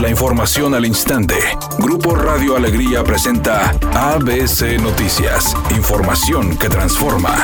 La información al instante. Grupo Radio Alegría presenta ABC Noticias. Información que transforma.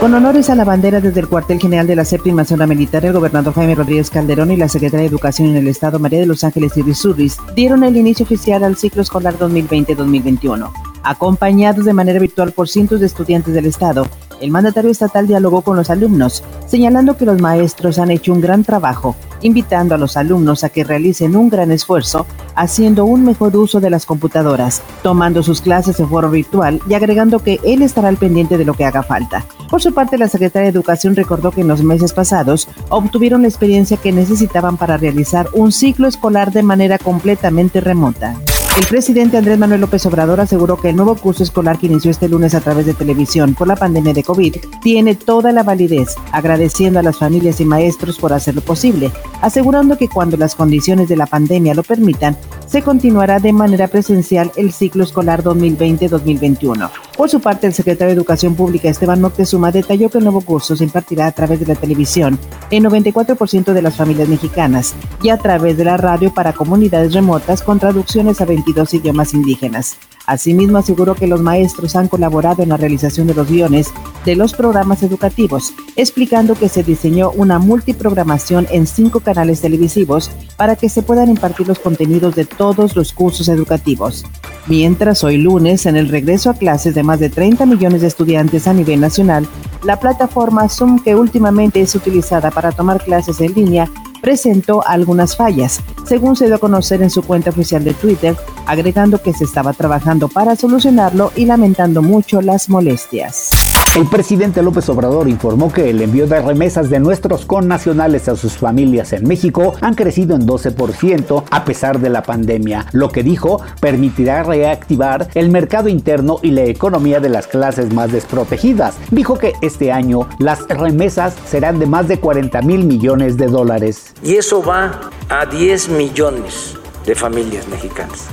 Con honores a la bandera desde el cuartel general de la séptima zona militar, el gobernador Jaime Rodríguez Calderón y la secretaria de Educación en el Estado, María de los Ángeles Irizurris, dieron el inicio oficial al ciclo escolar 2020-2021. Acompañados de manera virtual por cientos de estudiantes del Estado, el mandatario estatal dialogó con los alumnos, señalando que los maestros han hecho un gran trabajo, invitando a los alumnos a que realicen un gran esfuerzo, haciendo un mejor uso de las computadoras, tomando sus clases en foro virtual y agregando que él estará al pendiente de lo que haga falta. Por su parte, la secretaria de Educación recordó que en los meses pasados obtuvieron la experiencia que necesitaban para realizar un ciclo escolar de manera completamente remota. El presidente Andrés Manuel López Obrador aseguró que el nuevo curso escolar que inició este lunes a través de televisión por la pandemia de COVID tiene toda la validez, agradeciendo a las familias y maestros por hacerlo posible, asegurando que cuando las condiciones de la pandemia lo permitan, se continuará de manera presencial el ciclo escolar 2020-2021. Por su parte, el secretario de Educación Pública Esteban Moctezuma detalló que el nuevo curso se impartirá a través de la televisión en 94% de las familias mexicanas y a través de la radio para comunidades remotas con traducciones a 22 idiomas indígenas. Asimismo, aseguró que los maestros han colaborado en la realización de los guiones de los programas educativos, explicando que se diseñó una multiprogramación en cinco canales televisivos para que se puedan impartir los contenidos de todos los cursos educativos. Mientras hoy lunes, en el regreso a clases de más de 30 millones de estudiantes a nivel nacional, la plataforma Zoom, que últimamente es utilizada para tomar clases en línea, presentó algunas fallas, según se dio a conocer en su cuenta oficial de Twitter, agregando que se estaba trabajando para solucionarlo y lamentando mucho las molestias. El presidente López Obrador informó que el envío de remesas de nuestros connacionales a sus familias en México han crecido en 12% a pesar de la pandemia, lo que dijo permitirá reactivar el mercado interno y la economía de las clases más desprotegidas. Dijo que este año las remesas serán de más de 40 mil millones de dólares. Y eso va a 10 millones de familias mexicanas,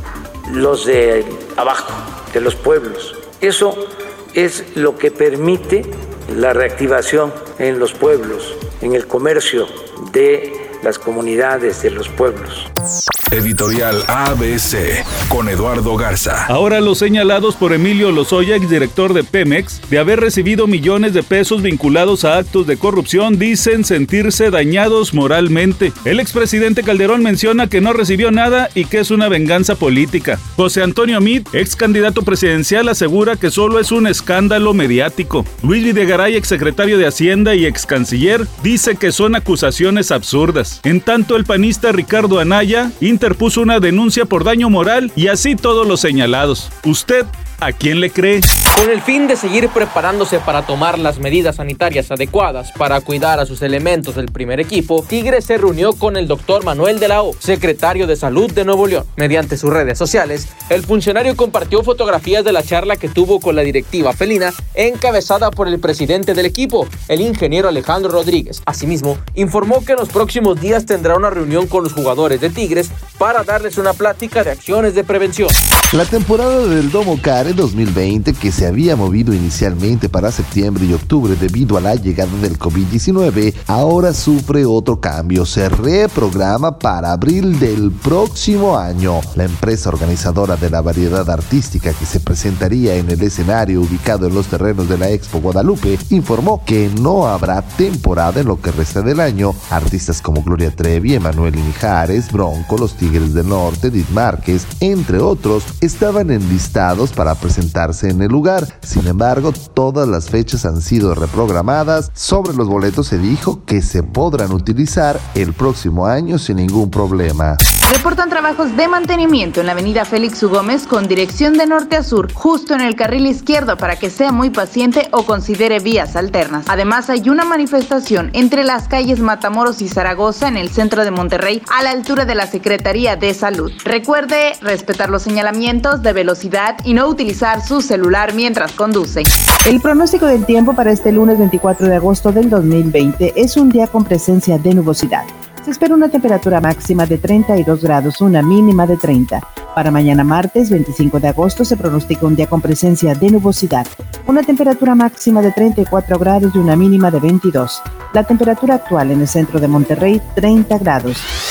los de abajo, de los pueblos. Eso es lo que permite la reactivación en los pueblos, en el comercio de las comunidades de los pueblos. Editorial ABC con Eduardo Garza. Ahora los señalados por Emilio Lozoya, exdirector de Pemex, de haber recibido millones de pesos vinculados a actos de corrupción, dicen sentirse dañados moralmente. El expresidente Calderón menciona que no recibió nada y que es una venganza política. José Antonio Meade, ex candidato presidencial, asegura que solo es un escándalo mediático. Luis Videgaray, exsecretario de Hacienda y ex canciller, dice que son acusaciones absurdas. En tanto, el panista Ricardo Anaya interpuso una denuncia por daño moral y así todos los señalados. ¿Usted ¿A quién le cree? Con el fin de seguir preparándose para tomar las medidas sanitarias adecuadas para cuidar a sus elementos del primer equipo, Tigre se reunió con el doctor Manuel de la O, secretario de Salud de Nuevo León. Mediante sus redes sociales, el funcionario compartió fotografías de la charla que tuvo con la directiva felina, encabezada por el presidente del equipo, el ingeniero Alejandro Rodríguez. Asimismo, informó que en los próximos días tendrá una reunión con los jugadores de Tigres para darles una plática de acciones de prevención. La temporada del Domo Care 2020 que se había movido inicialmente para septiembre y octubre debido a la llegada del COVID-19, ahora sufre otro cambio. Se reprograma para abril del próximo año. La empresa organizadora de la variedad artística que se presentaría en el escenario ubicado en los terrenos de la Expo Guadalupe informó que no habrá temporada en lo que resta del año. Artistas como Gloria Trevi, Emanuel Mijares, Bronco, Los Tigres del Norte, Edith Márquez, entre otros, estaban enlistados para presentarse en el lugar. Sin embargo, todas las fechas han sido reprogramadas. Sobre los boletos se dijo que se podrán utilizar el próximo año sin ningún problema. Reportan trabajos de mantenimiento en la avenida Félix U. Gómez con dirección de norte a sur, justo en el carril izquierdo para que sea muy paciente o considere vías alternas. Además, hay una manifestación entre las calles Matamoros y Zaragoza en el centro de Monterrey a la altura de la De Salud. Recuerde respetar los señalamientos de velocidad y no utilizar su celular mientras conduce. El pronóstico del tiempo para este lunes 24 de agosto del 2020 es un día con presencia de nubosidad. Se espera una temperatura máxima de 32 grados, una mínima de 30. Para mañana martes 25 de agosto se pronostica un día con presencia de nubosidad, una temperatura máxima de 34 grados y una mínima de 22. La temperatura actual en el centro de Monterrey 30 grados.